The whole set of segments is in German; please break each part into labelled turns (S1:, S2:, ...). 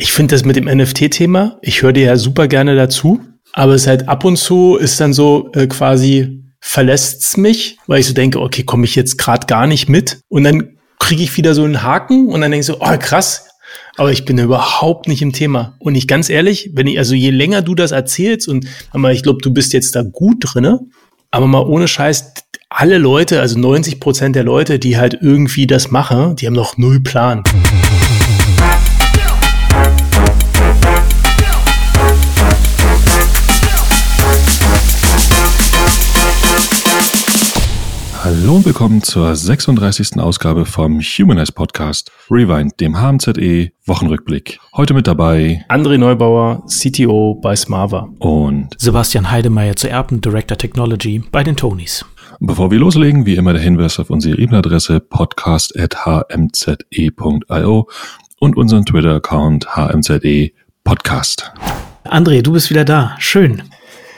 S1: Ich finde das mit dem NFT-Thema, ich höre dir ja super gerne dazu, aber es ist halt ab und zu ist dann so äh, quasi verlässt's mich, weil ich so denke, okay, komme ich jetzt gerade gar nicht mit und dann kriege ich wieder so einen Haken und dann denke ich so, oh krass, aber ich bin überhaupt nicht im Thema. Und ich ganz ehrlich, wenn ich, also je länger du das erzählst und aber ich glaube, du bist jetzt da gut drinne, aber mal ohne Scheiß, alle Leute, also 90 Prozent der Leute, die halt irgendwie das machen, die haben noch null Plan.
S2: Hallo und willkommen zur 36. Ausgabe vom Humanize Podcast Rewind, dem HMZE Wochenrückblick. Heute mit dabei
S1: André Neubauer, CTO bei Smava
S2: und
S3: Sebastian Heidemeyer zu Erben, Director Technology bei den Tonys.
S2: Bevor wir loslegen, wie immer der Hinweis auf unsere E-Mail-Adresse podcast.hmze.io und unseren Twitter-Account hmze podcast.
S3: André, du bist wieder da. Schön.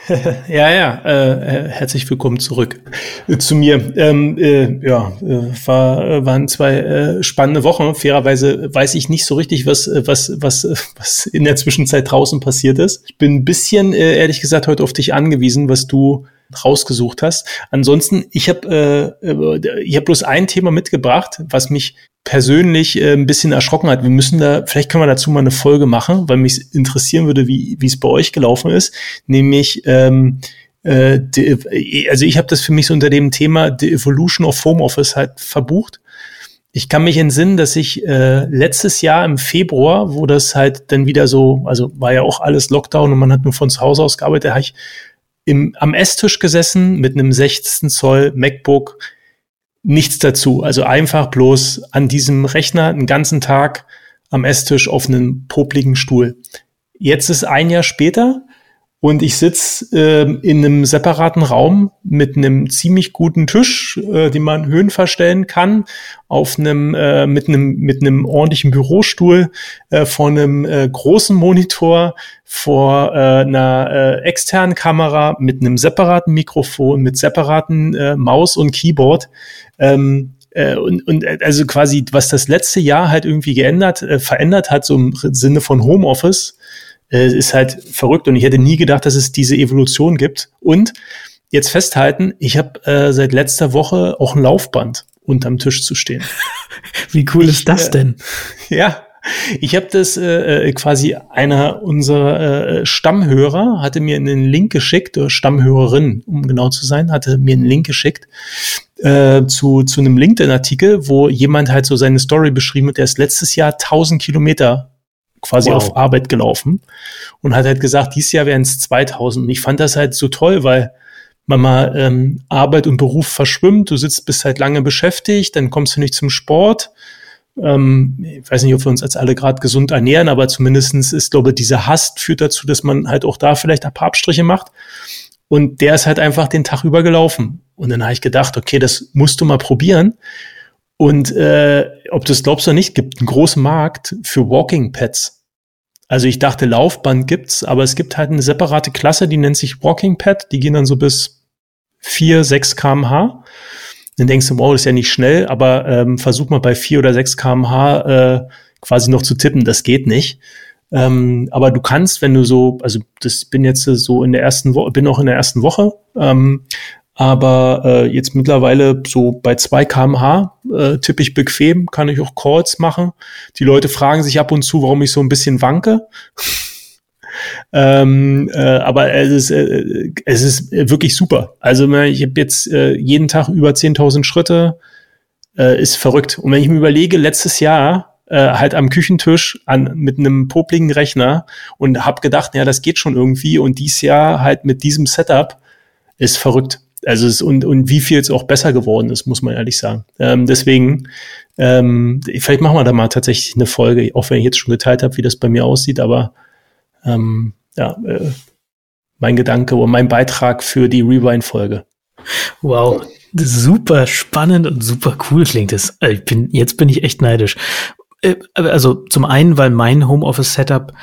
S1: ja, ja, äh, herzlich willkommen zurück äh, zu mir. Ähm, äh, ja, äh, war, äh, waren zwei äh, spannende Wochen. Fairerweise weiß ich nicht so richtig, was, was, was, was in der Zwischenzeit draußen passiert ist. Ich bin ein bisschen, äh, ehrlich gesagt, heute auf dich angewiesen, was du rausgesucht hast. Ansonsten, ich habe äh, ich hab bloß ein Thema mitgebracht, was mich persönlich äh, ein bisschen erschrocken hat. Wir müssen da, vielleicht können wir dazu mal eine Folge machen, weil mich interessieren würde, wie es bei euch gelaufen ist. Nämlich, ähm, äh, die, also ich habe das für mich so unter dem Thema The Evolution of Homeoffice halt verbucht. Ich kann mich entsinnen, dass ich äh, letztes Jahr im Februar, wo das halt dann wieder so, also war ja auch alles Lockdown und man hat nur von zu Hause aus gearbeitet, da habe ich im, am Esstisch gesessen mit einem 16 Zoll MacBook, nichts dazu. Also einfach bloß an diesem Rechner einen ganzen Tag am Esstisch auf einem popligen Stuhl. Jetzt ist ein Jahr später und ich sitze äh, in einem separaten Raum mit einem ziemlich guten Tisch, äh, den man Höhen verstellen kann, auf einem äh, mit einem mit einem ordentlichen Bürostuhl äh, vor einem äh, großen Monitor, vor äh, einer äh, externen Kamera mit einem separaten Mikrofon, mit separaten äh, Maus und Keyboard. Ähm, äh, und, und äh, also quasi, was das letzte Jahr halt irgendwie geändert, äh, verändert hat, so im Sinne von Homeoffice, äh, ist halt verrückt und ich hätte nie gedacht, dass es diese Evolution gibt. Und jetzt festhalten, ich habe äh, seit letzter Woche auch ein Laufband unterm Tisch zu stehen.
S3: Wie cool ist das äh, denn?
S1: ja, ich habe das äh, äh, quasi einer unserer äh, Stammhörer hatte mir einen Link geschickt, oder Stammhörerin, um genau zu sein, hatte mir einen Link geschickt äh, zu, zu einem LinkedIn-Artikel, wo jemand halt so seine Story beschrieben hat, der ist letztes Jahr 1000 Kilometer quasi wow. auf Arbeit gelaufen und hat halt gesagt, dieses Jahr wären es 2000. Und ich fand das halt so toll, weil man mal ähm, Arbeit und Beruf verschwimmt, du sitzt, bist halt lange beschäftigt, dann kommst du nicht zum Sport. Ähm, ich weiß nicht, ob wir uns als alle gerade gesund ernähren, aber zumindestens ist, glaube ich, dieser Hast führt dazu, dass man halt auch da vielleicht ein paar Abstriche macht. Und der ist halt einfach den Tag über gelaufen. Und dann habe ich gedacht, okay, das musst du mal probieren. Und äh, ob du es glaubst oder nicht, gibt einen großen Markt für Walking Pads. Also ich dachte, Laufband gibt's, aber es gibt halt eine separate Klasse, die nennt sich Walking Pad. Die gehen dann so bis 4, 6 kmh. Dann denkst du, wow, das ist ja nicht schnell, aber ähm, versuch mal bei 4 oder 6 kmh äh, quasi noch zu tippen. Das geht nicht. Ähm, aber du kannst, wenn du so, also das bin jetzt so in der ersten Woche, bin auch in der ersten Woche, ähm, aber äh, jetzt mittlerweile so bei 2 kmh äh, tippe ich bequem, kann ich auch Calls machen. Die Leute fragen sich ab und zu, warum ich so ein bisschen wanke. ähm, äh, aber es ist, äh, es ist wirklich super. Also ich habe jetzt äh, jeden Tag über 10.000 Schritte, äh, ist verrückt. Und wenn ich mir überlege, letztes Jahr äh, halt am Küchentisch an, mit einem popligen Rechner und habe gedacht, ja, das geht schon irgendwie. Und dies Jahr halt mit diesem Setup ist verrückt. Also es, und, und wie viel es auch besser geworden ist, muss man ehrlich sagen. Ähm, deswegen, ähm, vielleicht machen wir da mal tatsächlich eine Folge, auch wenn ich jetzt schon geteilt habe, wie das bei mir aussieht, aber ähm, ja, äh, mein Gedanke oder mein Beitrag für die Rewind-Folge.
S3: Wow, super spannend und super cool klingt es. Also ich bin, jetzt bin ich echt neidisch. Äh, also zum einen, weil mein Homeoffice-Setup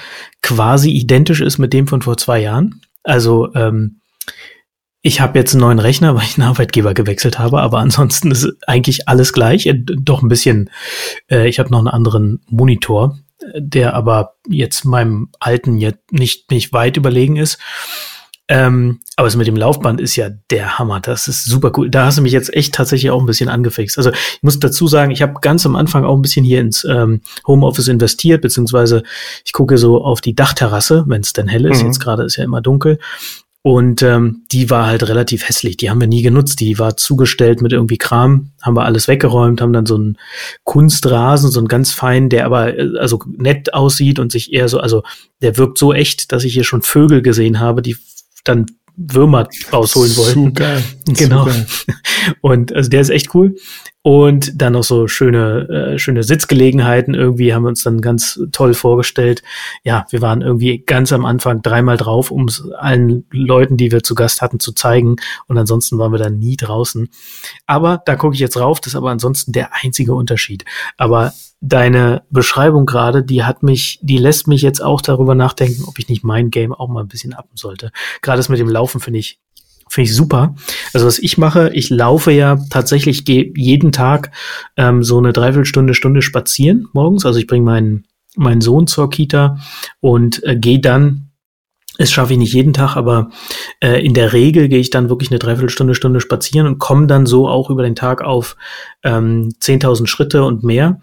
S3: quasi identisch ist mit dem von vor zwei Jahren. Also ähm, ich habe jetzt einen neuen Rechner, weil ich einen Arbeitgeber gewechselt habe, aber ansonsten ist eigentlich alles gleich. Äh, doch ein bisschen, äh, ich habe noch einen anderen Monitor. der aber jetzt meinem alten jetzt nicht, nicht weit überlegen ist. Ähm, aber es mit dem Laufband ist ja der Hammer. Das ist super cool. Da hast du mich jetzt echt tatsächlich auch ein bisschen angefixt. Also ich muss dazu sagen, ich habe ganz am Anfang auch ein bisschen hier ins ähm, Homeoffice investiert, beziehungsweise ich gucke so auf die Dachterrasse, wenn es denn hell ist. Mhm. Jetzt gerade ist ja immer dunkel. Und ähm, die war halt relativ hässlich. Die haben wir nie genutzt. Die war zugestellt mit irgendwie Kram. Haben wir alles weggeräumt, haben dann so einen Kunstrasen, so einen ganz feinen, der aber äh, also nett aussieht und sich eher so, also der wirkt so echt, dass ich hier schon Vögel gesehen habe, die dann Würmer rausholen wollten.
S1: Super.
S3: Genau. Super. Und also der ist echt cool. Und dann noch so schöne, äh, schöne Sitzgelegenheiten. Irgendwie haben wir uns dann ganz toll vorgestellt. Ja, wir waren irgendwie ganz am Anfang dreimal drauf, um es allen Leuten, die wir zu Gast hatten, zu zeigen. Und ansonsten waren wir dann nie draußen. Aber da gucke ich jetzt rauf. Das ist aber ansonsten der einzige Unterschied. Aber deine Beschreibung gerade, die hat mich, die lässt mich jetzt auch darüber nachdenken, ob ich nicht mein Game auch mal ein bisschen appen sollte. Gerade das mit dem Laufen finde ich, finde ich super. Also was ich mache, ich laufe ja tatsächlich gehe jeden Tag ähm, so eine Dreiviertelstunde, Stunde spazieren morgens. Also ich bringe meinen meinen Sohn zur Kita und äh, gehe dann das schaffe ich nicht jeden Tag, aber äh, in der Regel gehe ich dann wirklich eine Dreiviertelstunde, Stunde spazieren und komme dann so auch über den Tag auf ähm, 10.000 Schritte und mehr.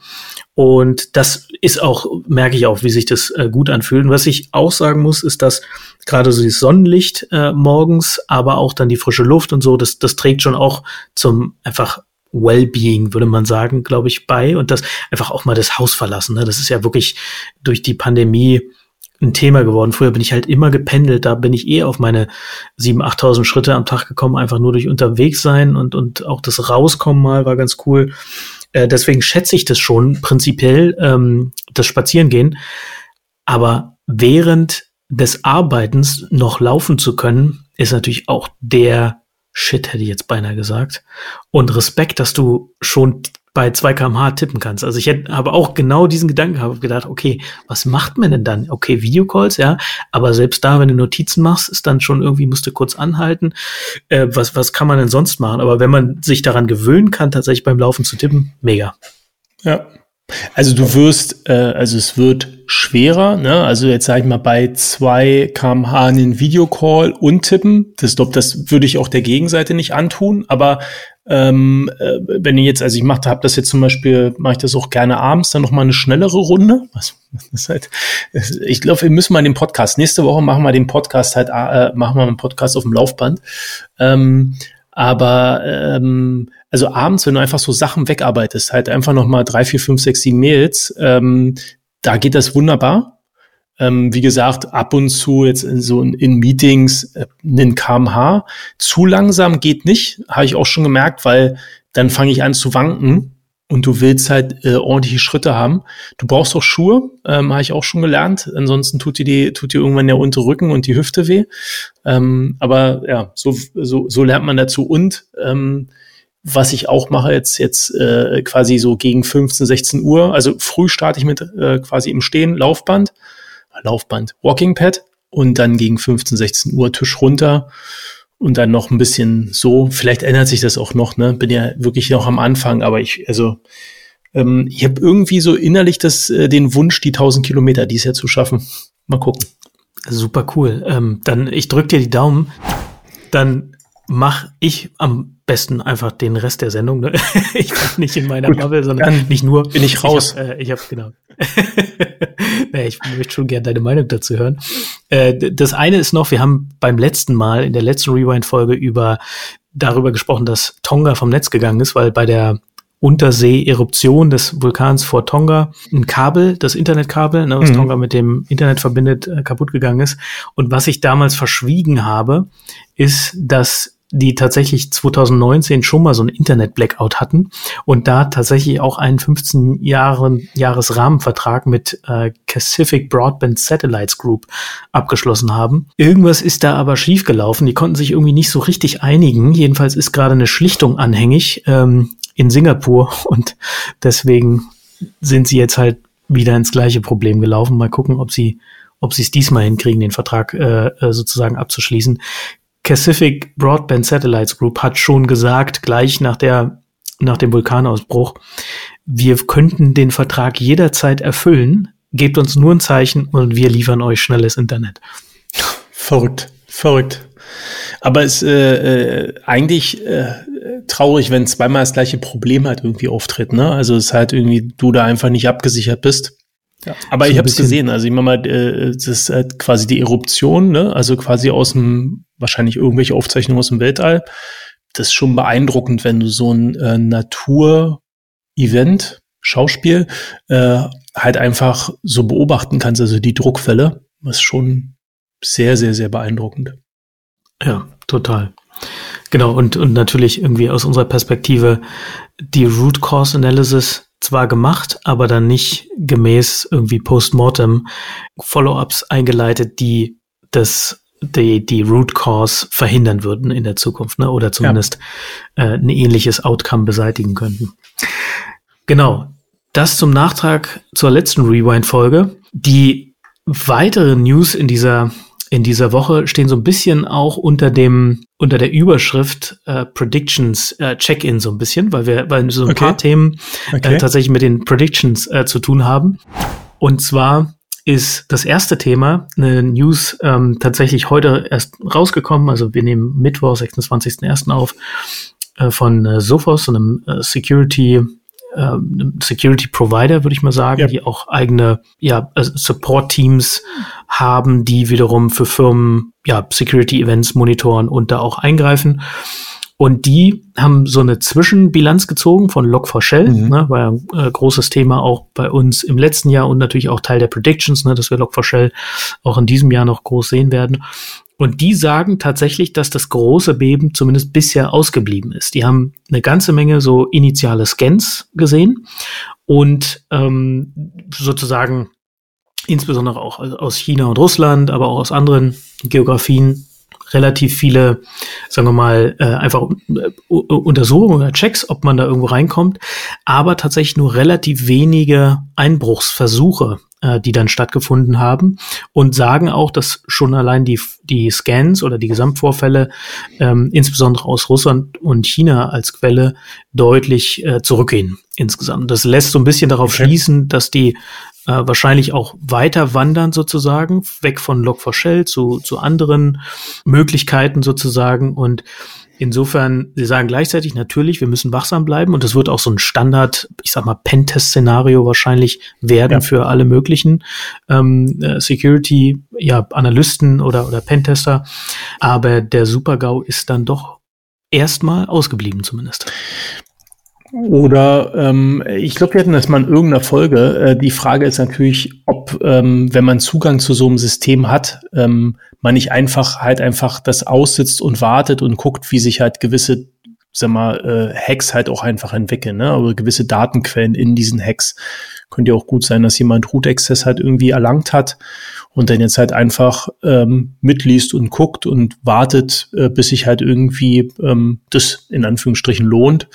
S3: Und das ist auch, merke ich auch, wie sich das äh, gut anfühlt. Und was ich auch sagen muss, ist, dass gerade so das Sonnenlicht äh, morgens, aber auch dann die frische Luft und so, das, das trägt schon auch zum einfach Wellbeing, würde man sagen, glaube ich, bei. Und das einfach auch mal das Haus verlassen. Ne? Das ist ja wirklich durch die Pandemie ein Thema geworden. Früher bin ich halt immer gependelt, da bin ich eh auf meine 7.000, 8.000 Schritte am Tag gekommen, einfach nur durch unterwegs sein und, und auch das Rauskommen mal war ganz cool. Äh, deswegen schätze ich das schon prinzipiell, ähm, das Spazierengehen. Aber während des Arbeitens noch laufen zu können, ist natürlich auch der Shit, hätte ich jetzt beinahe gesagt. Und Respekt, dass du schon bei 2 kmh tippen kannst. Also ich hätte, habe auch genau diesen Gedanken habe gedacht, okay, was macht man denn dann? Okay, Videocalls, ja, aber selbst da, wenn du Notizen machst, ist dann schon irgendwie, musst du kurz anhalten. Äh, was, was kann man denn sonst machen? Aber wenn man sich daran gewöhnen kann, tatsächlich beim Laufen zu tippen, mega.
S1: Ja. Also du wirst, äh, also es wird schwerer, ne? Also jetzt sage ich mal bei 2 kmh einen Videocall und tippen. Das das würde ich auch der Gegenseite nicht antun, aber ähm, äh, wenn ihr jetzt, also ich mache, habe das jetzt zum Beispiel, mache ich das auch gerne abends, dann noch mal eine schnellere Runde. Was, das halt, ich glaube, wir müssen mal den Podcast. Nächste Woche machen wir den Podcast halt, äh, machen wir einen Podcast auf dem Laufband. Ähm, aber ähm, also abends, wenn du einfach so Sachen wegarbeitest, halt einfach noch mal drei, vier, fünf, sechs, sieben Mails, ähm, da geht das wunderbar. Ähm, wie gesagt, ab und zu jetzt in so in Meetings äh, einen kmh. Zu langsam geht nicht, habe ich auch schon gemerkt, weil dann fange ich an zu wanken und du willst halt äh, ordentliche Schritte haben. Du brauchst auch Schuhe, ähm, habe ich auch schon gelernt. Ansonsten tut dir die, tut dir irgendwann der untere Rücken und die Hüfte weh. Ähm, aber ja, so, so, so lernt man dazu. Und ähm, was ich auch mache jetzt jetzt äh, quasi so gegen 15, 16 Uhr. Also früh starte ich mit äh, quasi im Stehen Laufband Laufband Walking Pad und dann gegen 15, 16 Uhr Tisch runter und dann noch ein bisschen so. Vielleicht ändert sich das auch noch, ne? Bin ja wirklich noch am Anfang, aber ich, also, ähm, ich habe irgendwie so innerlich das, äh, den Wunsch, die 1000 Kilometer dies Jahr zu schaffen. Mal gucken.
S3: Super cool. Ähm, dann, ich drück dir die Daumen. Dann mach ich am besten einfach den Rest der Sendung. Ne? ich bin nicht in meiner Bubble, sondern nicht nur.
S1: Bin ich raus.
S3: Ich habe, äh, ich hab, genau. naja, ich möchte schon gerne deine Meinung dazu hören. Äh, das eine ist noch, wir haben beim letzten Mal, in der letzten Rewind-Folge über darüber gesprochen, dass Tonga vom Netz gegangen ist, weil bei der Untersee-Eruption des Vulkans vor Tonga ein Kabel, das Internetkabel, ne, was mhm. Tonga mit dem Internet verbindet, äh, kaputt gegangen ist. Und was ich damals verschwiegen habe, ist, dass die tatsächlich 2019 schon mal so ein Internet-Blackout hatten und da tatsächlich auch einen 15 Jahren, Jahres Rahmenvertrag mit äh, Pacific Broadband Satellites Group abgeschlossen haben. Irgendwas ist da aber schiefgelaufen. Die konnten sich irgendwie nicht so richtig einigen. Jedenfalls ist gerade eine Schlichtung anhängig ähm, in Singapur und deswegen sind sie jetzt halt wieder ins gleiche Problem gelaufen. Mal gucken, ob sie ob sie es diesmal hinkriegen, den Vertrag äh, äh sozusagen abzuschließen. Pacific Broadband Satellites Group hat schon gesagt, gleich nach der nach dem Vulkanausbruch, wir könnten den Vertrag jederzeit erfüllen, gebt uns nur ein Zeichen und wir liefern euch schnelles Internet.
S1: Verrückt, verrückt. Aber es ist äh, äh, eigentlich äh, traurig, wenn zweimal das gleiche Problem halt irgendwie auftritt. Ne? Also es ist halt irgendwie, du da einfach nicht abgesichert bist. Ja, aber so ich habe es gesehen. Also ich meine mal, äh, das ist halt quasi die Eruption, ne? also quasi aus dem, wahrscheinlich irgendwelche Aufzeichnungen aus dem Weltall. Das ist schon beeindruckend, wenn du so ein äh, Natur-Event, Schauspiel, äh, halt einfach so beobachten kannst, also die Druckwelle. Das ist schon sehr, sehr, sehr beeindruckend.
S3: Ja, total. Genau, und, und natürlich irgendwie aus unserer Perspektive die Root Cause Analysis zwar gemacht, aber dann nicht gemäß irgendwie Postmortem Follow-ups eingeleitet, die das die, die Root Cause verhindern würden in der Zukunft, ne? Oder zumindest ja. äh, ein ähnliches Outcome beseitigen könnten. Genau. Das zum Nachtrag zur letzten Rewind-Folge. Die weitere News in dieser in dieser Woche stehen so ein bisschen auch unter dem unter der Überschrift äh, Predictions äh, Check-in so ein bisschen, weil wir weil so ein okay. paar Themen äh, okay. äh, tatsächlich mit den Predictions äh, zu tun haben. Und zwar ist das erste Thema eine News ähm, tatsächlich heute erst rausgekommen. Also wir nehmen Mittwoch, 26.01. auf äh, von äh, Sophos, einem äh, Security ähm, Security Provider, würde ich mal sagen, ja. die auch eigene ja, also Support Teams haben, die wiederum für Firmen ja, Security Events monitoren und da auch eingreifen. Und die haben so eine Zwischenbilanz gezogen von Log4Shell, mhm. ne, war ja ein äh, großes Thema auch bei uns im letzten Jahr und natürlich auch Teil der Predictions, ne, dass wir Log4Shell auch in diesem Jahr noch groß sehen werden. Und die sagen tatsächlich, dass das große Beben zumindest bisher ausgeblieben ist. Die haben eine ganze Menge so initiale Scans gesehen und ähm, sozusagen insbesondere auch aus China und Russland, aber auch aus anderen Geografien relativ viele, sagen wir mal, äh, einfach äh, Untersuchungen oder Checks, ob man da irgendwo reinkommt, aber tatsächlich nur relativ wenige Einbruchsversuche äh, die dann stattgefunden haben und sagen auch, dass schon allein die, die Scans oder die Gesamtvorfälle, ähm, insbesondere aus Russland und China als Quelle, deutlich äh, zurückgehen insgesamt. Das lässt so ein bisschen darauf okay. schließen, dass die äh, wahrscheinlich auch weiter wandern sozusagen, weg von Log4Shell zu, zu anderen Möglichkeiten sozusagen und Insofern, Sie sagen gleichzeitig natürlich, wir müssen wachsam bleiben und das wird auch so ein Standard, ich sag mal, Pentest-Szenario wahrscheinlich werden ja. für alle möglichen ähm, äh, Security, ja, Analysten oder, oder Pentester. Aber der Super-GAU ist dann doch erstmal ausgeblieben zumindest.
S1: Oder ähm, ich glaube, wir hatten das mal in irgendeiner Folge. Äh, die Frage ist natürlich, ob, ähm, wenn man Zugang zu so einem System hat, ähm, man nicht einfach halt einfach das aussitzt und wartet und guckt, wie sich halt gewisse, sag mal, äh, Hacks halt auch einfach entwickeln, ne? Aber gewisse Datenquellen in diesen Hacks. Könnte ja auch gut sein, dass jemand Root Access halt irgendwie erlangt hat und dann jetzt halt einfach ähm, mitliest und guckt und wartet, äh, bis sich halt irgendwie ähm, das in Anführungsstrichen lohnt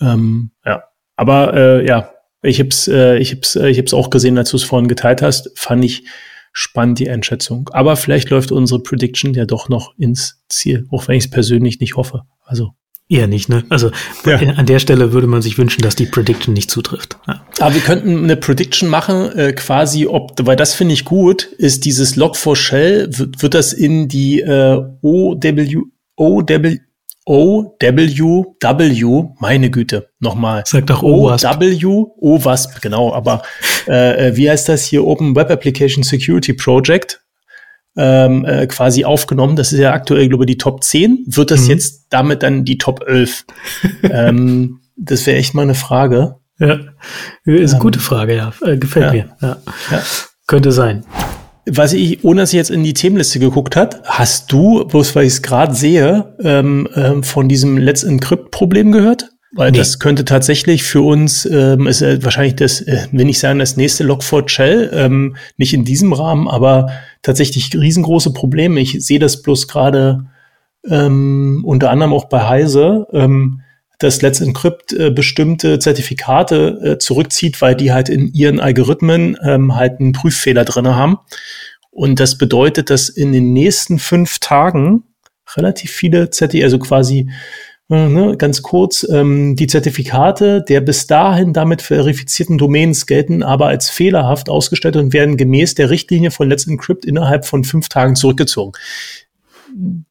S1: ähm, ja, aber äh, ja, ich hab's, äh, ich hab's, äh, ich hab's auch gesehen, als du es vorhin geteilt hast. Fand ich spannend die Einschätzung. Aber vielleicht läuft unsere Prediction ja doch noch ins Ziel, auch wenn ich es persönlich nicht hoffe. Also
S3: Eher nicht, ne? Also ja. an der Stelle würde man sich wünschen, dass die Prediction nicht zutrifft.
S1: Ja. Aber wir könnten eine Prediction machen, äh, quasi, ob, weil das finde ich gut, ist dieses Log4Shell, wird, wird das in die äh, OW, OW, OWW, meine Güte, nochmal.
S3: Sag doch OWASP.
S1: OW, OWASP, genau, aber äh, äh, wie heißt das hier? Open Web Application Security Project. Ähm, äh, quasi aufgenommen. Das ist ja aktuell, glaube ich, die Top 10. Wird das mhm. jetzt damit dann die Top 11? ähm, das wäre echt mal eine Frage.
S3: Ja, ist eine ähm, gute Frage, ja. Äh, gefällt ja. mir. Ja. ja. Könnte sein
S1: was ich, ohne dass ich jetzt in die Themenliste geguckt hat, hast du, bloß weil ich es gerade sehe, ähm, ähm, von diesem Let's Encrypt-Problem gehört? Weil nee. das könnte tatsächlich für uns, ähm, ist äh, wahrscheinlich das, äh, wenn ich sagen, das nächste Log4Shell, ähm, nicht in diesem Rahmen, aber tatsächlich riesengroße Probleme. Ich sehe das bloß gerade ähm, unter anderem auch bei Heise. Ähm, dass Let's Encrypt äh, bestimmte Zertifikate äh, zurückzieht, weil die halt in ihren Algorithmen ähm, halt einen Prüffehler drinne haben. Und das bedeutet, dass in den nächsten fünf Tagen relativ viele Zertifikate, also quasi äh, ne, ganz kurz, ähm, die Zertifikate der bis dahin damit verifizierten Domains gelten aber als fehlerhaft ausgestellt und werden gemäß der Richtlinie von Let's Encrypt innerhalb von fünf Tagen zurückgezogen.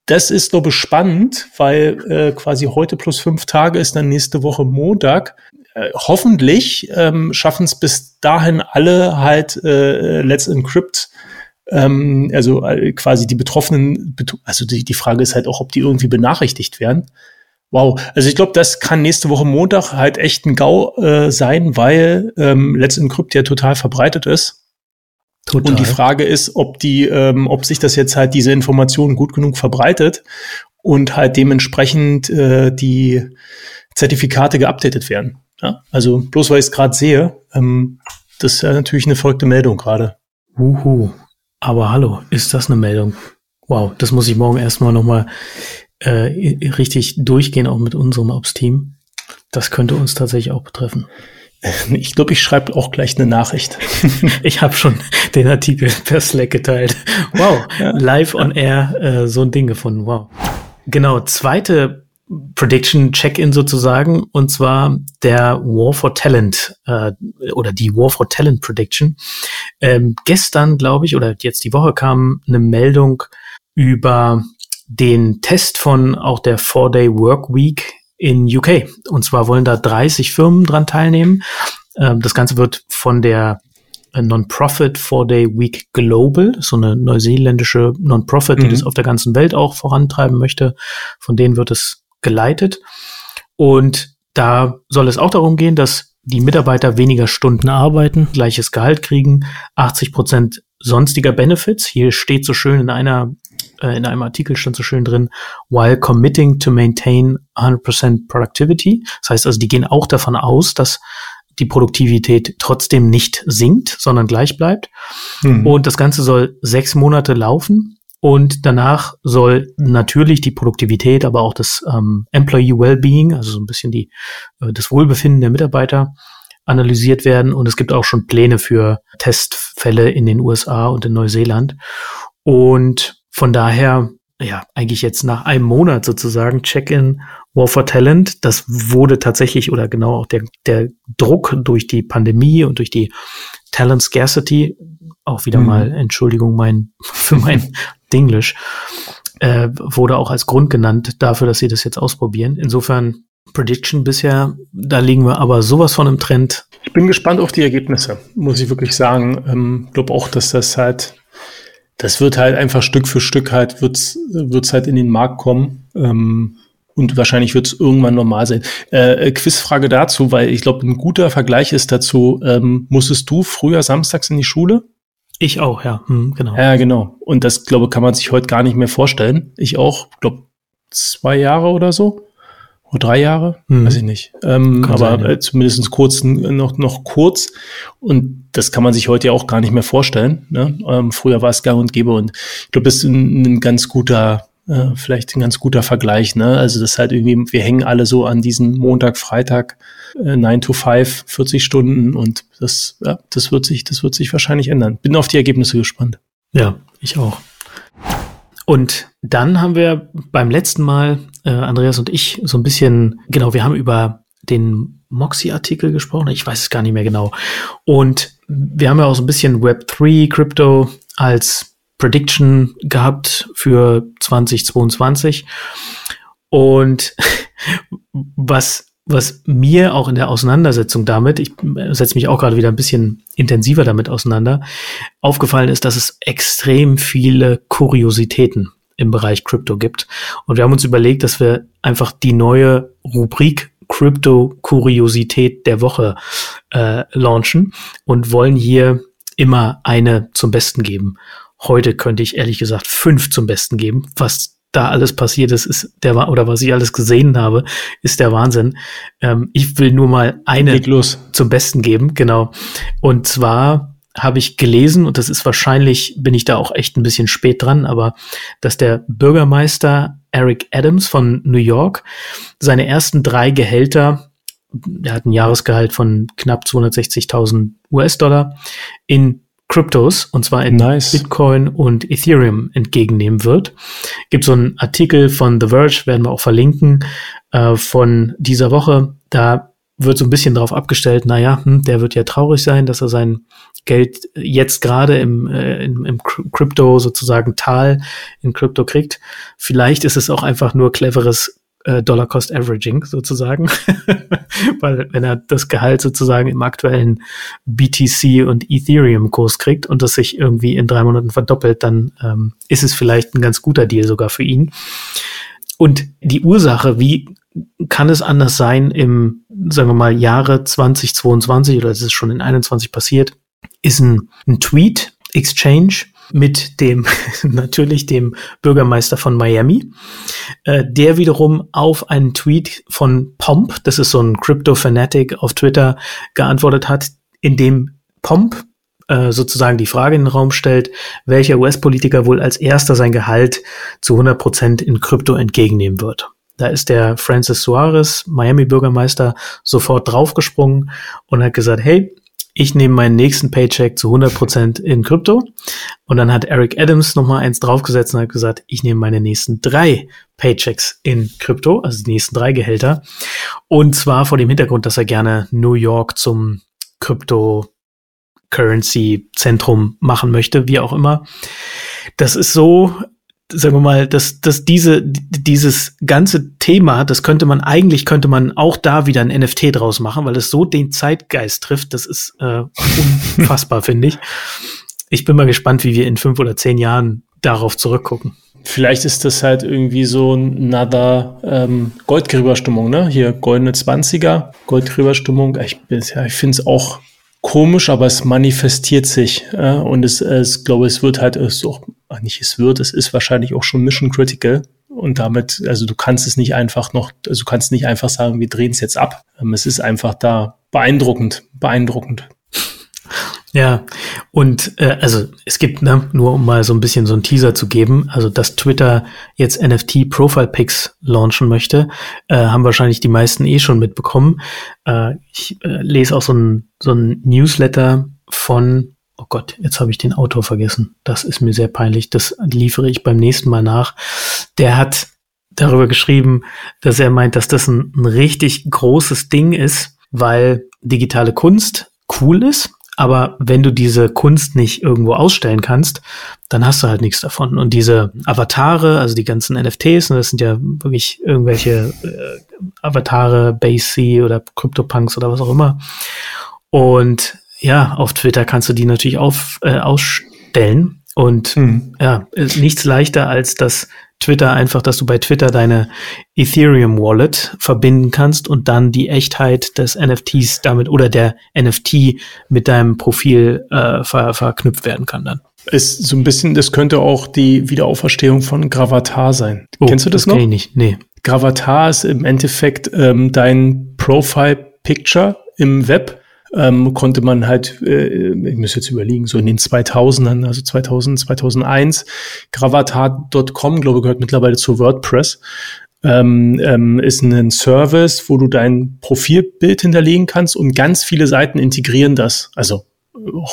S1: Das ist, glaube ich, spannend, weil äh, quasi heute plus fünf Tage ist dann nächste Woche Montag. Äh, hoffentlich ähm, schaffen es bis dahin alle halt äh, Let's Encrypt ähm, also äh, quasi die Betroffenen, also die, die Frage ist halt auch, ob die irgendwie benachrichtigt werden. Wow, also ich glaube, das kann nächste Woche Montag halt echt ein GAU äh, sein, weil ähm, Let's Encrypt ja total verbreitet ist. Total. Und die Frage ist, ob die, ähm, ob sich das jetzt halt diese Informationen gut genug verbreitet und halt dementsprechend äh, die Zertifikate geupdatet werden. Ja? Also bloß weil ich es gerade sehe, ähm, das ist ja natürlich eine verrückte Meldung gerade.
S3: Uhu. Aber hallo, ist das eine Meldung? Wow, das muss ich morgen erstmal nochmal äh, richtig durchgehen, auch mit unserem Ops-Team. Das könnte uns tatsächlich auch betreffen.
S1: Ich glaube, ich schreibe auch gleich eine Nachricht.
S3: ich habe schon den Artikel per Slack geteilt. Wow, ja. live on air äh, so ein Ding gefunden. Wow. Genau, zweite Prediction Check-in sozusagen, und zwar der War for Talent äh, oder die War for Talent Prediction. Ähm, gestern, glaube ich, oder jetzt die Woche kam eine Meldung über den Test von auch der Four-Day Work Week in UK. Und zwar wollen da 30 Firmen dran teilnehmen. Ähm, das Ganze wird von der äh, Non-Profit Four-Day Week Global, so eine neuseeländische Non-Profit, die mhm. das auf der ganzen Welt auch vorantreiben möchte. Von denen wird es geleitet. Und da soll es auch darum gehen, dass die Mitarbeiter weniger Stunden arbeiten, gleiches Gehalt kriegen, 80 Prozent sonstiger Benefits. Hier steht so schön in einer äh, in einem Artikel stand so schön drin, while committing to maintain 100% productivity. Das heißt also, die gehen auch davon aus, dass die Produktivität trotzdem nicht sinkt, sondern gleich bleibt. Mhm. Und das Ganze soll sechs Monate laufen. Und danach soll natürlich die Produktivität, aber auch das ähm, Employee Wellbeing, also so ein bisschen die, äh, das Wohlbefinden der Mitarbeiter analysiert werden. Und es gibt auch schon Pläne für Testfälle in den USA und in Neuseeland. Und von daher, ja, eigentlich jetzt nach einem Monat sozusagen Check-in War for Talent. Das wurde tatsächlich oder genau auch der, der Druck durch die Pandemie und durch die Talent Scarcity, auch wieder mhm. mal Entschuldigung mein, für mein Dinglish, äh, wurde auch als Grund genannt dafür, dass sie das jetzt ausprobieren. Insofern Prediction bisher, da liegen wir aber sowas von im Trend.
S1: Ich bin gespannt auf die Ergebnisse, muss ich wirklich sagen. Ähm, glaube auch, dass das halt das wird halt einfach Stück für Stück halt, wird's, wird's halt in den Markt kommen. Ähm, und wahrscheinlich wird es irgendwann normal sein. Äh, äh, Quizfrage dazu, weil ich glaube, ein guter Vergleich ist dazu, ähm, musstest du früher samstags in die Schule?
S3: Ich auch, ja, hm,
S1: genau. Ja, genau. Und das, glaube kann man sich heute gar nicht mehr vorstellen. Ich auch, glaube zwei Jahre oder so. Oder drei Jahre, hm. weiß ich nicht. Ähm, aber sein, ja. äh, zumindest kurz, noch, noch kurz. Und das kann man sich heute ja auch gar nicht mehr vorstellen. Ne? Ähm, früher war es gang und gäbe. Und ich glaube, das ist ein, ein ganz guter, äh, vielleicht ein ganz guter Vergleich. Ne? Also das ist halt irgendwie, wir hängen alle so an diesen Montag, Freitag, äh, 9 to 5, 40 Stunden. Und das, ja, das wird sich, das wird sich wahrscheinlich ändern. Bin auf die Ergebnisse gespannt.
S3: Ja, ich auch. Und dann haben wir beim letzten Mal, äh, Andreas und ich, so ein bisschen, genau, wir haben über den Moxie-Artikel gesprochen, ich weiß es gar nicht mehr genau. Und wir haben ja auch so ein bisschen Web3 Crypto als Prediction gehabt für 2022. Und was was mir auch in der Auseinandersetzung damit, ich setze mich auch gerade wieder ein bisschen intensiver damit auseinander, aufgefallen ist, dass es extrem viele Kuriositäten im Bereich Crypto gibt. Und wir haben uns überlegt, dass wir einfach die neue Rubrik Crypto-Kuriosität der Woche äh, launchen und wollen hier immer eine zum Besten geben. Heute könnte ich ehrlich gesagt fünf zum Besten geben, was da alles passiert ist, ist der oder was ich alles gesehen habe, ist der Wahnsinn. Ähm, ich will nur mal eine zum Besten geben, genau. Und zwar habe ich gelesen, und das ist wahrscheinlich, bin ich da auch echt ein bisschen spät dran, aber dass der Bürgermeister Eric Adams von New York seine ersten drei Gehälter, er hat ein Jahresgehalt von knapp 260.000 US-Dollar, in Kryptos, und zwar in nice. Bitcoin und Ethereum entgegennehmen wird. Gibt so einen Artikel von The Verge, werden wir auch verlinken, äh, von dieser Woche. Da wird so ein bisschen darauf abgestellt, naja, hm, der wird ja traurig sein, dass er sein Geld jetzt gerade im, äh, im, im Crypto sozusagen Tal in Crypto kriegt. Vielleicht ist es auch einfach nur cleveres Dollar Cost Averaging sozusagen, weil wenn er das Gehalt sozusagen im aktuellen BTC und Ethereum Kurs kriegt und das sich irgendwie in drei Monaten verdoppelt, dann ähm, ist es vielleicht ein ganz guter Deal sogar für ihn. Und die Ursache, wie kann es anders sein im, sagen wir mal, Jahre 2022 oder es ist schon in 21 passiert, ist ein, ein Tweet Exchange mit dem, natürlich dem Bürgermeister von Miami, äh, der wiederum auf einen Tweet von Pomp, das ist so ein Crypto-Fanatic auf Twitter, geantwortet hat, in dem Pomp äh, sozusagen die Frage in den Raum stellt, welcher US-Politiker wohl als erster sein Gehalt zu 100 Prozent in Krypto entgegennehmen wird. Da ist der Francis Suarez, Miami-Bürgermeister, sofort draufgesprungen und hat gesagt, hey, ich nehme meinen nächsten Paycheck zu 100% in Krypto. Und dann hat Eric Adams nochmal eins draufgesetzt und hat gesagt, ich nehme meine nächsten drei Paychecks in Krypto, also die nächsten drei Gehälter. Und zwar vor dem Hintergrund, dass er gerne New York zum Krypto Currency Zentrum machen möchte, wie auch immer. Das ist so sagen wir mal, dass, dass diese, dieses ganze Thema, das könnte man, eigentlich könnte man auch da wieder ein NFT draus machen, weil es so den Zeitgeist trifft. Das ist äh, unfassbar, finde ich. Ich bin mal gespannt, wie wir in fünf oder zehn Jahren darauf zurückgucken.
S1: Vielleicht ist das halt irgendwie so another ähm, Goldgräberstimmung, ne? Hier goldene Zwanziger, Goldgräberstimmung. Ich, ja, ich finde es auch komisch, aber es manifestiert sich. Äh, und es, es glaube, es wird halt, es auch, nicht es wird, es ist wahrscheinlich auch schon mission critical. Und damit, also du kannst es nicht einfach noch, also du kannst nicht einfach sagen, wir drehen es jetzt ab. Ähm, es ist einfach da beeindruckend, beeindruckend.
S3: Ja, und äh, also es gibt, ne, nur um mal so ein bisschen so ein Teaser zu geben, also dass Twitter jetzt NFT Profile Pics launchen möchte, äh, haben wahrscheinlich die meisten eh schon mitbekommen. Äh, ich äh, lese auch so ein, so ein Newsletter von, oh Gott, jetzt habe ich den Autor vergessen. Das ist mir sehr peinlich. Das liefere ich beim nächsten Mal nach. Der hat darüber geschrieben, dass er meint, dass das ein, ein richtig großes Ding ist, weil digitale Kunst cool ist aber wenn du diese Kunst nicht irgendwo ausstellen kannst, dann hast du halt nichts davon. Und diese Avatare, also die ganzen NFTs, ne, das sind ja wirklich irgendwelche äh, Avatare, Base oder CryptoPunks oder was auch immer. Und ja, auf Twitter kannst du die natürlich auf, äh, ausstellen. Und hm. ja, ist nichts leichter als das Twitter einfach, dass du bei Twitter deine Ethereum Wallet verbinden kannst und dann die Echtheit des NFTs damit oder der NFT mit deinem Profil äh, ver verknüpft werden kann dann.
S1: Ist so ein bisschen, das könnte auch die Wiederauferstehung von Gravatar sein. Oh, Kennst du das, das noch?
S3: Ich nicht, nee.
S1: Gravatar ist im Endeffekt ähm, dein Profile Picture im Web ähm, konnte man halt, äh, ich muss jetzt überlegen, so in den 2000ern, also 2000, 2001, gravatar.com, glaube ich, gehört mittlerweile zu WordPress, ähm, ähm, ist ein Service, wo du dein Profilbild hinterlegen kannst und ganz viele Seiten integrieren das. Also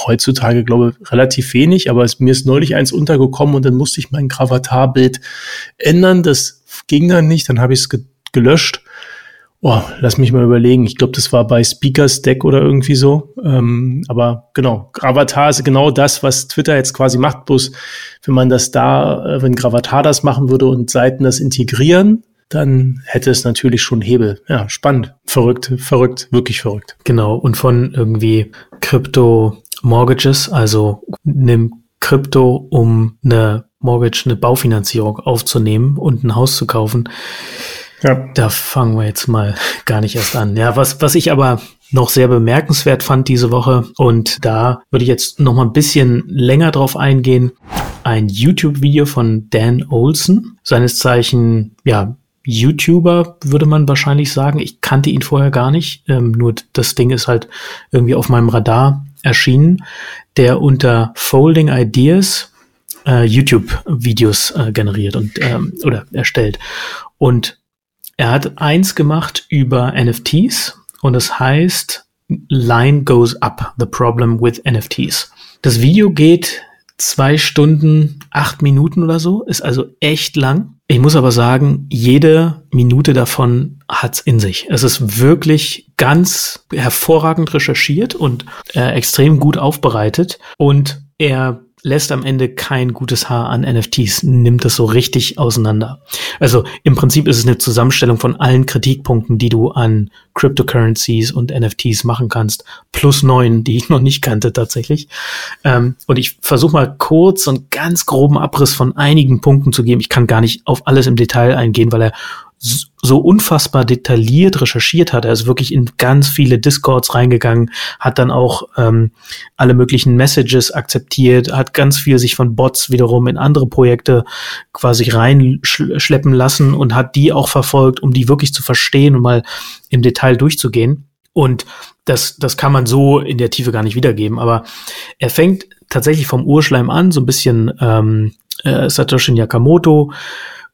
S1: heutzutage, glaube ich, relativ wenig, aber es, mir ist neulich eins untergekommen und dann musste ich mein Gravatar-Bild ändern. Das ging dann nicht, dann habe ich es ge gelöscht Oh, lass mich mal überlegen. Ich glaube, das war bei Speakers Deck oder irgendwie so. Ähm, aber genau, Gravatar ist genau das, was Twitter jetzt quasi macht. Bloß, wenn man das da, äh, wenn Gravatar das machen würde und Seiten das integrieren, dann hätte es natürlich schon Hebel. Ja, spannend. Verrückt, verrückt, wirklich verrückt.
S3: Genau. Und von irgendwie Crypto Mortgages, also nimm Krypto, um eine Mortgage, eine Baufinanzierung aufzunehmen und ein Haus zu kaufen ja. Da fangen wir jetzt mal gar nicht erst an. Ja, was, was ich aber noch sehr bemerkenswert fand diese Woche und da würde ich jetzt noch mal ein bisschen länger drauf eingehen. Ein YouTube-Video von Dan Olson, seines Zeichen, ja, YouTuber, würde man wahrscheinlich sagen. Ich kannte ihn vorher gar nicht. Ähm, nur das Ding ist halt irgendwie auf meinem Radar erschienen, der unter Folding Ideas äh, YouTube-Videos äh, generiert und ähm, oder erstellt. Und er hat eins gemacht über NFTs und es heißt Line Goes Up, The Problem with NFTs. Das Video geht zwei Stunden, acht Minuten oder so, ist also echt lang. Ich muss aber sagen, jede Minute davon hat's in sich. Es ist wirklich ganz hervorragend recherchiert und äh, extrem gut aufbereitet und er lässt am Ende kein gutes Haar an NFTs, nimmt das so richtig auseinander. Also im Prinzip ist es eine Zusammenstellung von allen Kritikpunkten, die du an Cryptocurrencies und NFTs machen kannst, plus neun, die ich noch nicht kannte tatsächlich. Ähm, und ich versuche mal kurz und ganz groben Abriss von einigen Punkten zu geben. Ich kann gar nicht auf alles im Detail eingehen, weil er so unfassbar detailliert recherchiert hat. Er ist wirklich in ganz viele Discords reingegangen, hat dann auch ähm, alle möglichen Messages akzeptiert, hat ganz viel sich von Bots wiederum in andere Projekte quasi reinschleppen lassen und hat die auch verfolgt, um die wirklich zu verstehen und mal im Detail durchzugehen. Und das, das kann man so in der Tiefe gar nicht wiedergeben. Aber er fängt tatsächlich vom Urschleim an, so ein bisschen ähm, äh, Satoshi Nakamoto,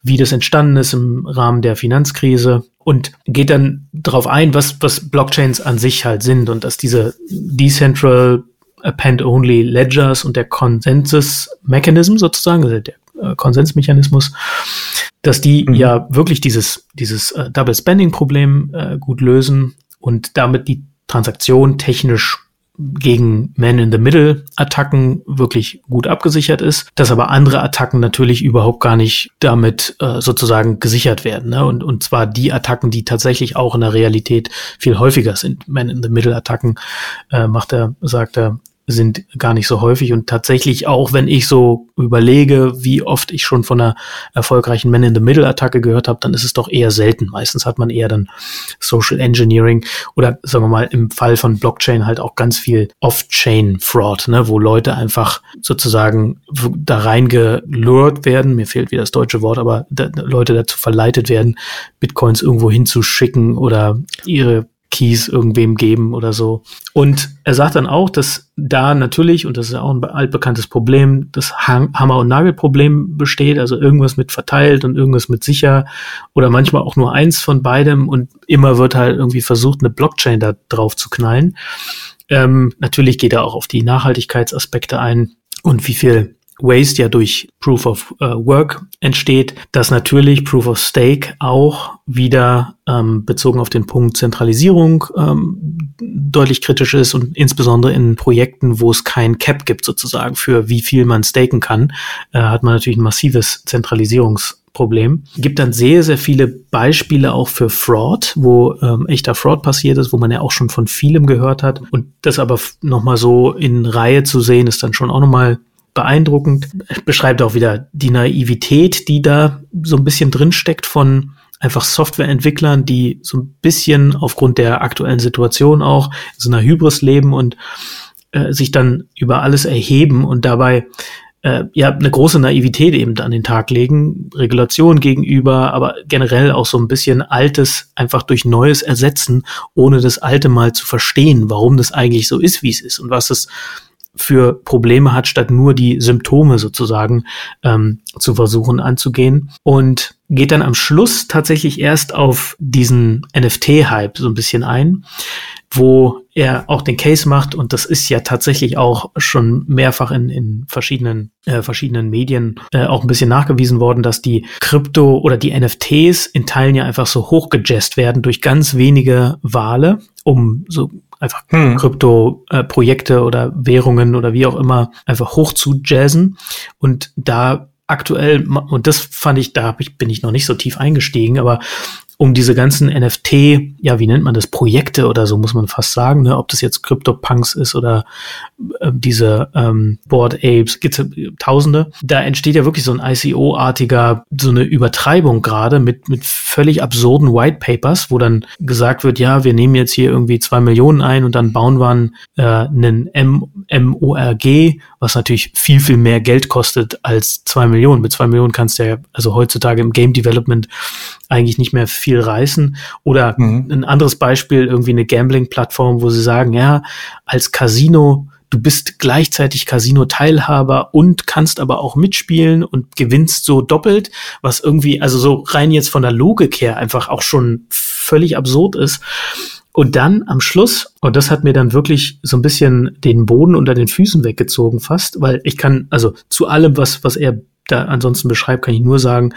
S3: wie das entstanden ist im Rahmen der Finanzkrise und geht dann darauf ein, was, was Blockchains an sich halt sind und dass diese Decentral Append-Only Ledgers und der Consensus Mechanism sozusagen, also der äh, Konsensmechanismus, dass die mhm. ja wirklich dieses, dieses äh, Double Spending Problem äh, gut lösen und damit die Transaktion technisch gegen Man-in-the-Middle-Attacken wirklich gut abgesichert ist, dass aber andere Attacken natürlich überhaupt gar nicht damit äh, sozusagen gesichert werden. Ne? Und, und zwar die Attacken, die tatsächlich auch in der Realität viel häufiger sind. Man-in-the-Middle-Attacken, äh, macht er, sagt er, sind gar nicht so häufig und tatsächlich auch, wenn ich so überlege, wie oft ich schon von einer erfolgreichen Man-in-the-Middle-Attacke gehört habe, dann ist es doch eher selten. Meistens hat man eher dann Social Engineering oder sagen wir mal im Fall von Blockchain halt auch ganz viel Off-Chain-Fraud, ne, wo Leute einfach sozusagen da reingelurrt werden, mir fehlt wieder das deutsche Wort, aber da, Leute dazu verleitet werden, Bitcoins irgendwo hinzuschicken oder ihre Keys irgendwem geben oder so. Und er sagt dann auch, dass da natürlich, und das ist ja auch ein altbekanntes Problem, das Hammer- und Nagelproblem besteht, also irgendwas mit verteilt und irgendwas mit sicher oder manchmal auch nur eins von beidem und immer wird halt irgendwie versucht, eine Blockchain da drauf zu knallen. Ähm, natürlich geht er auch auf die Nachhaltigkeitsaspekte ein und wie viel Waste ja durch Proof of uh, Work entsteht, dass natürlich Proof of Stake auch wieder ähm, bezogen auf den Punkt Zentralisierung ähm, deutlich kritisch ist und insbesondere in Projekten, wo es kein Cap gibt sozusagen für wie viel man staken kann, äh, hat man natürlich ein massives Zentralisierungsproblem. Gibt dann sehr, sehr viele Beispiele auch für Fraud, wo ähm, echter Fraud passiert ist, wo man ja auch schon von vielem gehört hat. Und das aber nochmal so in Reihe zu sehen, ist dann schon auch nochmal beeindruckend. Beschreibt auch wieder die Naivität, die da so ein bisschen drinsteckt von einfach Softwareentwicklern, die so ein bisschen aufgrund der aktuellen Situation auch in so einer Hybris leben und äh, sich dann über alles erheben und dabei äh, ja eine große Naivität eben an den Tag legen, Regulation gegenüber, aber generell auch so ein bisschen Altes einfach durch Neues ersetzen, ohne das Alte mal zu verstehen, warum das eigentlich so ist, wie es ist und was es für Probleme hat, statt nur die Symptome sozusagen ähm, zu versuchen anzugehen. Und geht dann am Schluss tatsächlich erst auf diesen NFT-Hype so ein bisschen ein, wo er auch den Case macht und das ist ja tatsächlich auch schon mehrfach in, in verschiedenen äh, verschiedenen Medien äh, auch ein bisschen nachgewiesen worden, dass die Krypto oder die NFTs in Teilen ja einfach so hochgejazzt werden durch ganz wenige Wale, um so einfach hm. Krypto-Projekte äh, oder Währungen oder wie auch immer einfach hoch zu jazzen. Und da aktuell, und das fand ich, da bin ich noch nicht so tief eingestiegen, aber um diese ganzen NFT, ja, wie nennt man das, Projekte oder so, muss man fast sagen, ne? ob das jetzt CryptoPunks ist oder äh, diese ähm, Board Apes, gibt es tausende. Da entsteht ja wirklich so ein ICO-artiger, so eine Übertreibung gerade mit, mit völlig absurden White Papers, wo dann gesagt wird, ja, wir nehmen jetzt hier irgendwie zwei Millionen ein und dann bauen wir einen, äh, einen M MORG, was natürlich viel, viel mehr Geld kostet als zwei Millionen. Mit zwei Millionen kannst du ja, also heutzutage im Game Development eigentlich nicht mehr viel reißen. Oder mhm. ein anderes Beispiel, irgendwie eine Gambling-Plattform, wo sie sagen, ja, als Casino du bist gleichzeitig Casino-Teilhaber und kannst aber auch mitspielen und gewinnst so doppelt, was irgendwie, also so rein jetzt von der Logik her einfach auch schon völlig absurd ist. Und dann am Schluss, und das hat mir dann wirklich so ein bisschen den Boden unter den Füßen weggezogen fast, weil ich kann, also zu allem, was, was er da ansonsten beschreibt, kann ich nur sagen,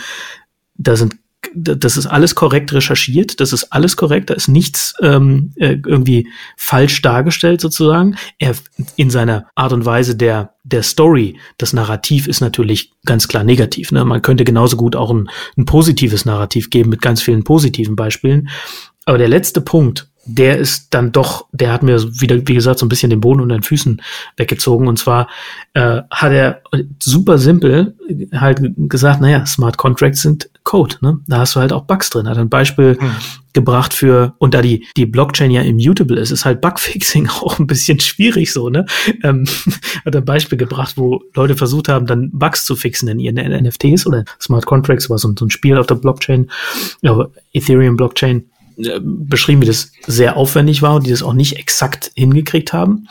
S3: da sind das ist alles korrekt recherchiert, das ist alles korrekt, da ist nichts ähm, äh, irgendwie falsch dargestellt sozusagen. Er in seiner Art und Weise der der Story, das Narrativ ist natürlich ganz klar negativ. Ne? Man könnte genauso gut auch ein, ein positives Narrativ geben mit ganz vielen positiven Beispielen. Aber der letzte Punkt, der ist dann doch, der hat mir wieder, wie gesagt, so ein bisschen den Boden unter den Füßen weggezogen. Und zwar äh, hat er super simpel halt gesagt, naja, Smart Contracts sind Code, ne? Da hast du halt auch Bugs drin. Hat ein Beispiel hm. gebracht für, und da die, die Blockchain ja immutable ist, ist halt Bugfixing auch ein bisschen schwierig so, ne? Ähm, hat ein Beispiel gebracht, wo Leute versucht haben, dann Bugs zu fixen in ihren NFTs oder Smart Contracts, war so, so ein Spiel auf der Blockchain, Ethereum Blockchain äh, beschrieben, wie das sehr aufwendig war und die das auch nicht exakt hingekriegt haben.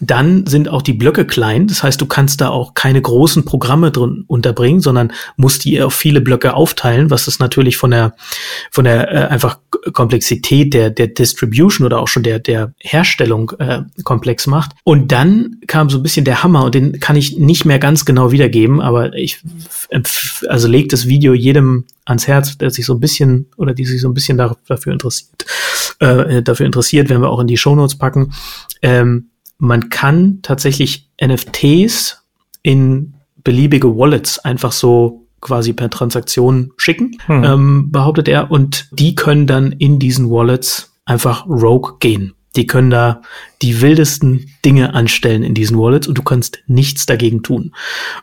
S3: Dann sind auch die Blöcke klein, das heißt, du kannst da auch keine großen Programme drin unterbringen, sondern musst die auf viele Blöcke aufteilen, was das natürlich von der von der äh, einfach Komplexität der der Distribution oder auch schon der der Herstellung äh, komplex macht. Und dann kam so ein bisschen der Hammer und den kann ich nicht mehr ganz genau wiedergeben, aber ich also legt das Video jedem ans Herz, der sich so ein bisschen oder die sich so ein bisschen dafür interessiert, äh, dafür interessiert, werden wir auch in die Shownotes packen. Ähm, man kann tatsächlich NFTs in beliebige Wallets einfach so quasi per Transaktion schicken, hm. ähm, behauptet er, und die können dann in diesen Wallets einfach rogue gehen. Die können da die wildesten Dinge anstellen in diesen Wallets und du kannst nichts dagegen tun.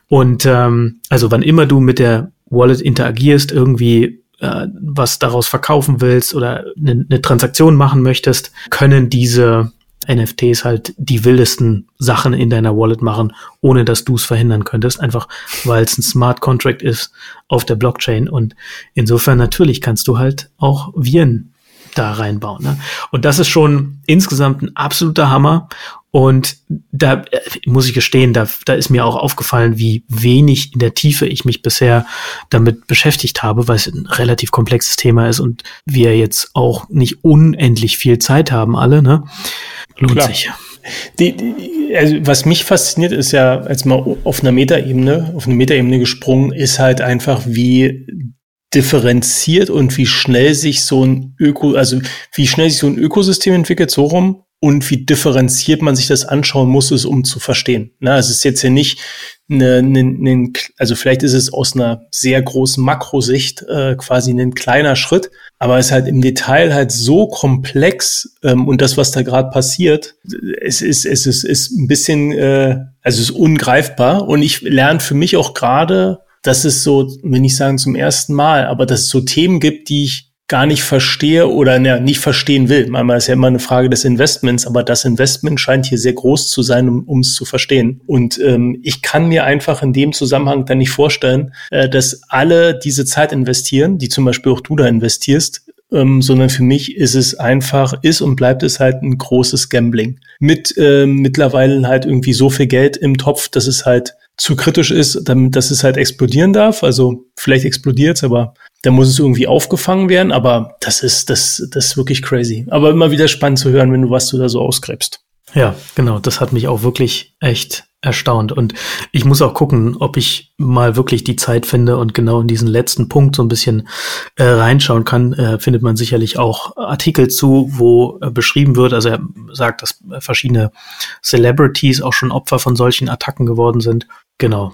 S3: Und ähm, also wann immer du mit der Wallet interagierst, irgendwie äh, was daraus verkaufen willst oder eine, eine Transaktion machen möchtest, können diese NFTs halt die wildesten Sachen in deiner Wallet machen, ohne dass du es verhindern könntest, einfach weil es ein Smart Contract ist auf der Blockchain. Und insofern natürlich kannst du halt auch Viren da reinbauen. Ne? Und das ist schon insgesamt ein absoluter Hammer. Und da äh, muss ich gestehen, da, da ist mir auch aufgefallen, wie wenig in der Tiefe ich mich bisher damit beschäftigt habe, weil es ein relativ komplexes Thema ist und wir jetzt auch nicht unendlich viel Zeit haben, alle. Ne? Lohnt Klar. sich.
S1: Die, die, also was mich fasziniert, ist ja, als mal auf einer Metaebene, auf eine Metaebene gesprungen, ist halt einfach, wie differenziert und wie schnell sich so ein Öko, also wie schnell sich so ein Ökosystem entwickelt, so rum, und wie differenziert man sich das anschauen muss, es um zu verstehen. Na, es ist jetzt ja nicht eine, eine, eine, also vielleicht ist es aus einer sehr großen Makrosicht äh, quasi ein kleiner Schritt, aber es ist halt im Detail halt so komplex ähm, und das, was da gerade passiert, es ist, es ist, ist ein bisschen, äh, also es ist ungreifbar und ich lerne für mich auch gerade, dass es so, wenn ich sagen zum ersten Mal, aber dass es so Themen gibt, die ich gar nicht verstehe oder ne, nicht verstehen will. Manchmal ist ja immer eine Frage des Investments, aber das Investment scheint hier sehr groß zu sein, um es zu verstehen. Und ähm, ich kann mir einfach in dem Zusammenhang dann nicht vorstellen, äh, dass alle diese Zeit investieren, die zum Beispiel auch du da investierst, ähm, sondern für mich ist es einfach, ist und bleibt es halt ein großes Gambling. Mit äh, mittlerweile halt irgendwie so viel Geld im Topf, dass es halt zu kritisch ist, damit, dass es halt explodieren darf. Also vielleicht explodiert es, aber da muss es irgendwie aufgefangen werden, aber das ist, das, das ist wirklich crazy. Aber immer wieder spannend zu hören, wenn du was du da so ausgräbst.
S3: Ja, genau. Das hat mich auch wirklich echt erstaunt. Und ich muss auch gucken, ob ich mal wirklich die Zeit finde und genau in diesen letzten Punkt so ein bisschen äh, reinschauen kann. Äh, findet man sicherlich auch Artikel zu, wo äh, beschrieben wird. Also er sagt, dass verschiedene Celebrities auch schon Opfer von solchen Attacken geworden sind. Genau.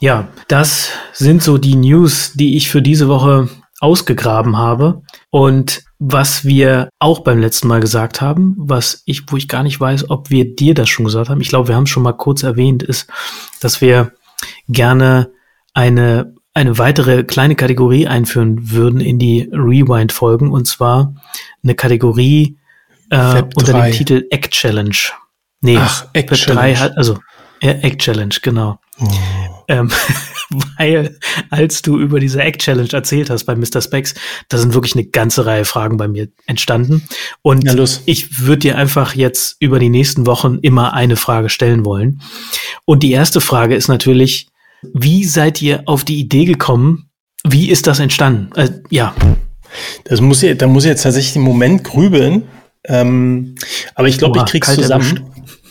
S3: Ja, das sind so die News, die ich für diese Woche ausgegraben habe. Und was wir auch beim letzten Mal gesagt haben, was ich, wo ich gar nicht weiß, ob wir dir das schon gesagt haben, ich glaube, wir haben es schon mal kurz erwähnt, ist, dass wir gerne eine, eine weitere kleine Kategorie einführen würden in die Rewind-Folgen, und zwar eine Kategorie äh, unter dem Titel Egg Challenge. Nee, Ach, Egg Challenge. hat, also Egg Challenge, genau. Oh. Ähm, weil, als du über diese Egg Challenge erzählt hast bei Mr. Specs, da sind wirklich eine ganze Reihe Fragen bei mir entstanden. Und ja, ich würde dir einfach jetzt über die nächsten Wochen immer eine Frage stellen wollen. Und die erste Frage ist natürlich, wie seid ihr auf die Idee gekommen? Wie ist das entstanden? Äh, ja.
S1: Das muss ja, da muss ich jetzt tatsächlich im Moment grübeln, Ähm, aber ich glaube, ich krieg's zusammen.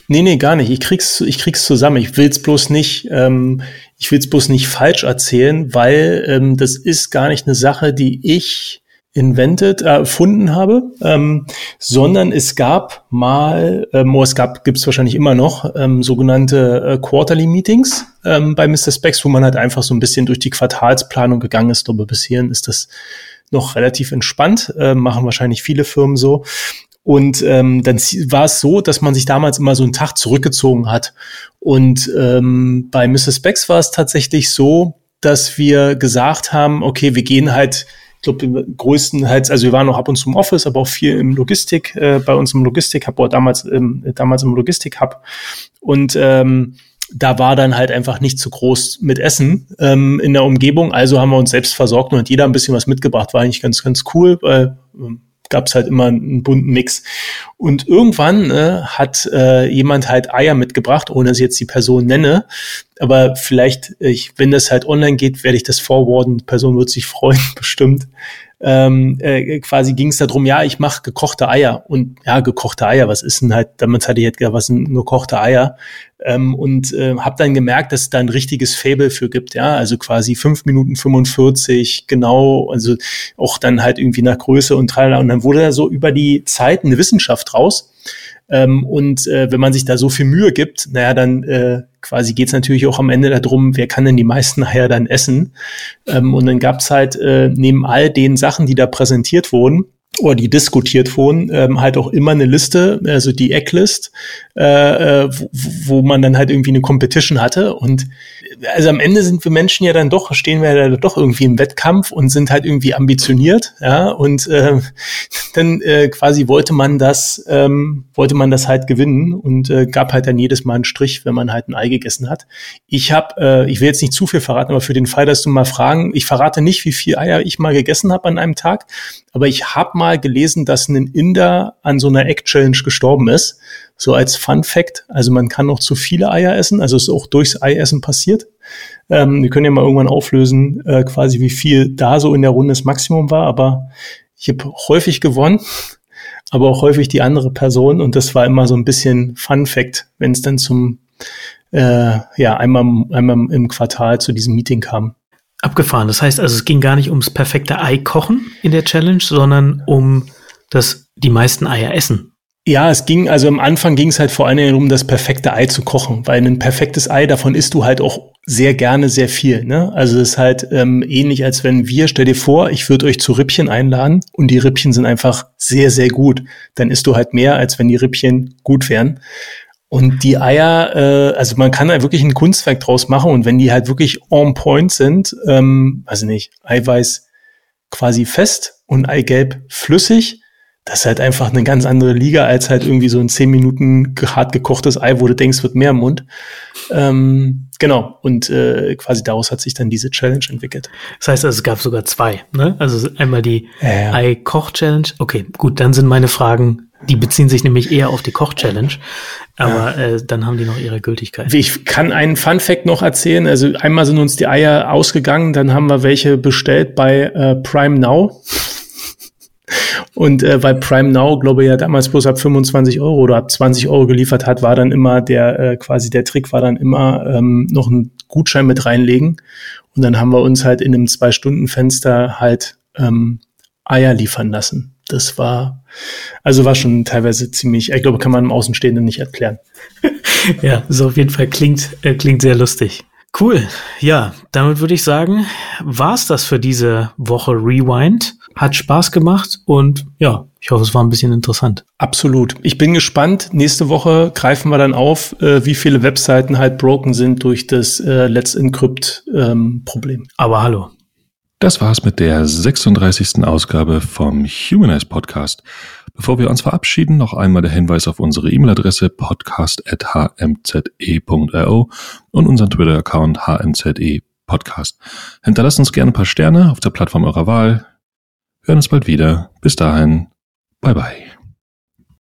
S1: Nee, nee, gar nicht. Ich krieg's, ich krieg's zusammen. Ich will's bloß nicht, ähm, ich will's bloß nicht falsch erzählen, weil ähm, das ist gar nicht eine Sache, die ich invented, äh, erfunden habe, ähm, sondern es gab mal, ähm, oh, es gab, gibt es wahrscheinlich immer noch, ähm, sogenannte äh, Quarterly Meetings ähm, bei Mr. Specs, wo man halt einfach so ein bisschen durch die Quartalsplanung gegangen ist. Aber bis hierhin ist das noch relativ entspannt, äh, machen wahrscheinlich viele Firmen so. Und ähm, dann war es so, dass man sich damals immer so einen Tag zurückgezogen hat. Und ähm, bei Mrs. Specs war es tatsächlich so, dass wir gesagt haben, okay, wir gehen halt glaube, größtenteils, also wir waren noch ab und zu im Office, aber auch viel im Logistik, äh, bei uns im Logistik-Hub, oder damals, ähm, damals im Logistik-Hub. Und ähm, da war dann halt einfach nicht zu groß mit Essen ähm, in der Umgebung. Also haben wir uns selbst versorgt und hat jeder ein bisschen was mitgebracht. War eigentlich ganz, ganz cool, weil ähm, gab es halt immer einen bunten Mix. Und irgendwann äh, hat äh, jemand halt Eier mitgebracht, ohne dass ich jetzt die Person nenne. Aber vielleicht, ich, wenn das halt online geht, werde ich das forwarden. Die Person wird sich freuen, bestimmt ähm, äh, quasi ging es darum, ja, ich mache gekochte Eier. Und ja, gekochte Eier, was ist denn halt, damals hatte ich halt was sind gekochte Eier? Ähm, und äh, habe dann gemerkt, dass es da ein richtiges Fable für gibt, ja, also quasi fünf Minuten 45, genau, also auch dann halt irgendwie nach Größe und tralala. Und dann wurde da so über die Zeit eine Wissenschaft raus. Ähm, und äh, wenn man sich da so viel Mühe gibt, naja, dann äh, quasi geht's natürlich auch am Ende darum, wer kann denn die meisten Eier dann essen. Ähm, und dann gab's halt äh, neben all den Sachen, die da präsentiert wurden, oder die diskutiert wurden, ähm, halt auch immer eine Liste, also die Ecklist, äh, äh wo, wo man dann halt irgendwie eine Competition hatte. Und also am Ende sind wir Menschen ja dann doch, stehen wir ja doch irgendwie im Wettkampf und sind halt irgendwie ambitioniert, ja. Und äh, dann äh, quasi wollte man das, ähm, wollte man das halt gewinnen und äh, gab halt dann jedes Mal einen Strich, wenn man halt ein Ei gegessen hat. Ich habe, äh, ich will jetzt nicht zu viel verraten, aber für den Fall, dass du mal fragen, ich verrate nicht, wie viel Eier ich mal gegessen habe an einem Tag, aber ich habe mal gelesen, dass ein Inder an so einer Egg-Challenge gestorben ist. So als Fun Fact. Also man kann noch zu viele Eier essen, also ist auch durchs Eiessen passiert. Ähm, wir können ja mal irgendwann auflösen, äh, quasi wie viel da so in der Runde das Maximum war, aber ich habe häufig gewonnen, aber auch häufig die andere Person und das war immer so ein bisschen Fun Fact, wenn es dann zum äh, ja einmal einmal im Quartal zu diesem Meeting kam.
S3: Abgefahren. Das heißt also, es ging gar nicht ums perfekte Ei kochen in der Challenge, sondern um das die meisten Eier essen.
S1: Ja, es ging, also am Anfang ging es halt vor allen Dingen um das perfekte Ei zu kochen, weil ein perfektes Ei, davon isst du halt auch sehr gerne sehr viel. Ne? Also es ist halt ähm, ähnlich, als wenn wir, stell dir vor, ich würde euch zu Rippchen einladen und die Rippchen sind einfach sehr, sehr gut. Dann isst du halt mehr, als wenn die Rippchen gut wären. Und die Eier, äh, also man kann da wirklich ein Kunstwerk draus machen und wenn die halt wirklich on point sind, ähm, weiß nicht, Eiweiß quasi fest und Eigelb flüssig, das ist halt einfach eine ganz andere Liga als halt irgendwie so ein zehn Minuten hart gekochtes Ei, wo du denkst, wird mehr im Mund. Ähm, genau. Und äh, quasi daraus hat sich dann diese Challenge entwickelt.
S3: Das heißt, also, es gab sogar zwei, ne? Also einmal die ja, Ei-Koch-Challenge. Okay, gut, dann sind meine Fragen, die beziehen sich nämlich eher auf die Koch-Challenge. Aber ja. äh, dann haben die noch ihre Gültigkeit.
S1: Ich kann einen Fun-Fact noch erzählen. Also einmal sind uns die Eier ausgegangen, dann haben wir welche bestellt bei äh, Prime Now. Und äh, weil Prime Now, glaube ich, ja damals bloß ab 25 Euro oder ab 20 Euro geliefert hat, war dann immer der, äh, quasi der Trick war dann immer ähm, noch einen Gutschein mit reinlegen. Und dann haben wir uns halt in einem Zwei-Stunden-Fenster halt ähm, Eier liefern lassen. Das war, also war schon teilweise ziemlich, ich glaube, kann man im Außenstehenden nicht erklären.
S3: ja, so auf jeden Fall klingt, äh, klingt sehr lustig. Cool. Ja, damit würde ich sagen, war's das für diese Woche Rewind. Hat Spaß gemacht und ja, ich hoffe, es war ein bisschen interessant.
S1: Absolut. Ich bin gespannt. Nächste Woche greifen wir dann auf, äh, wie viele Webseiten halt broken sind durch das äh, Let's Encrypt ähm, Problem.
S3: Aber hallo.
S2: Das war's mit der 36. Ausgabe vom Humanize Podcast. Bevor wir uns verabschieden, noch einmal der Hinweis auf unsere E-Mail-Adresse podcast.hmze.ro und unseren Twitter-Account hmze podcast. Hinterlasst uns gerne ein paar Sterne auf der Plattform eurer Wahl. Wir hören uns bald wieder. Bis dahin. Bye bye.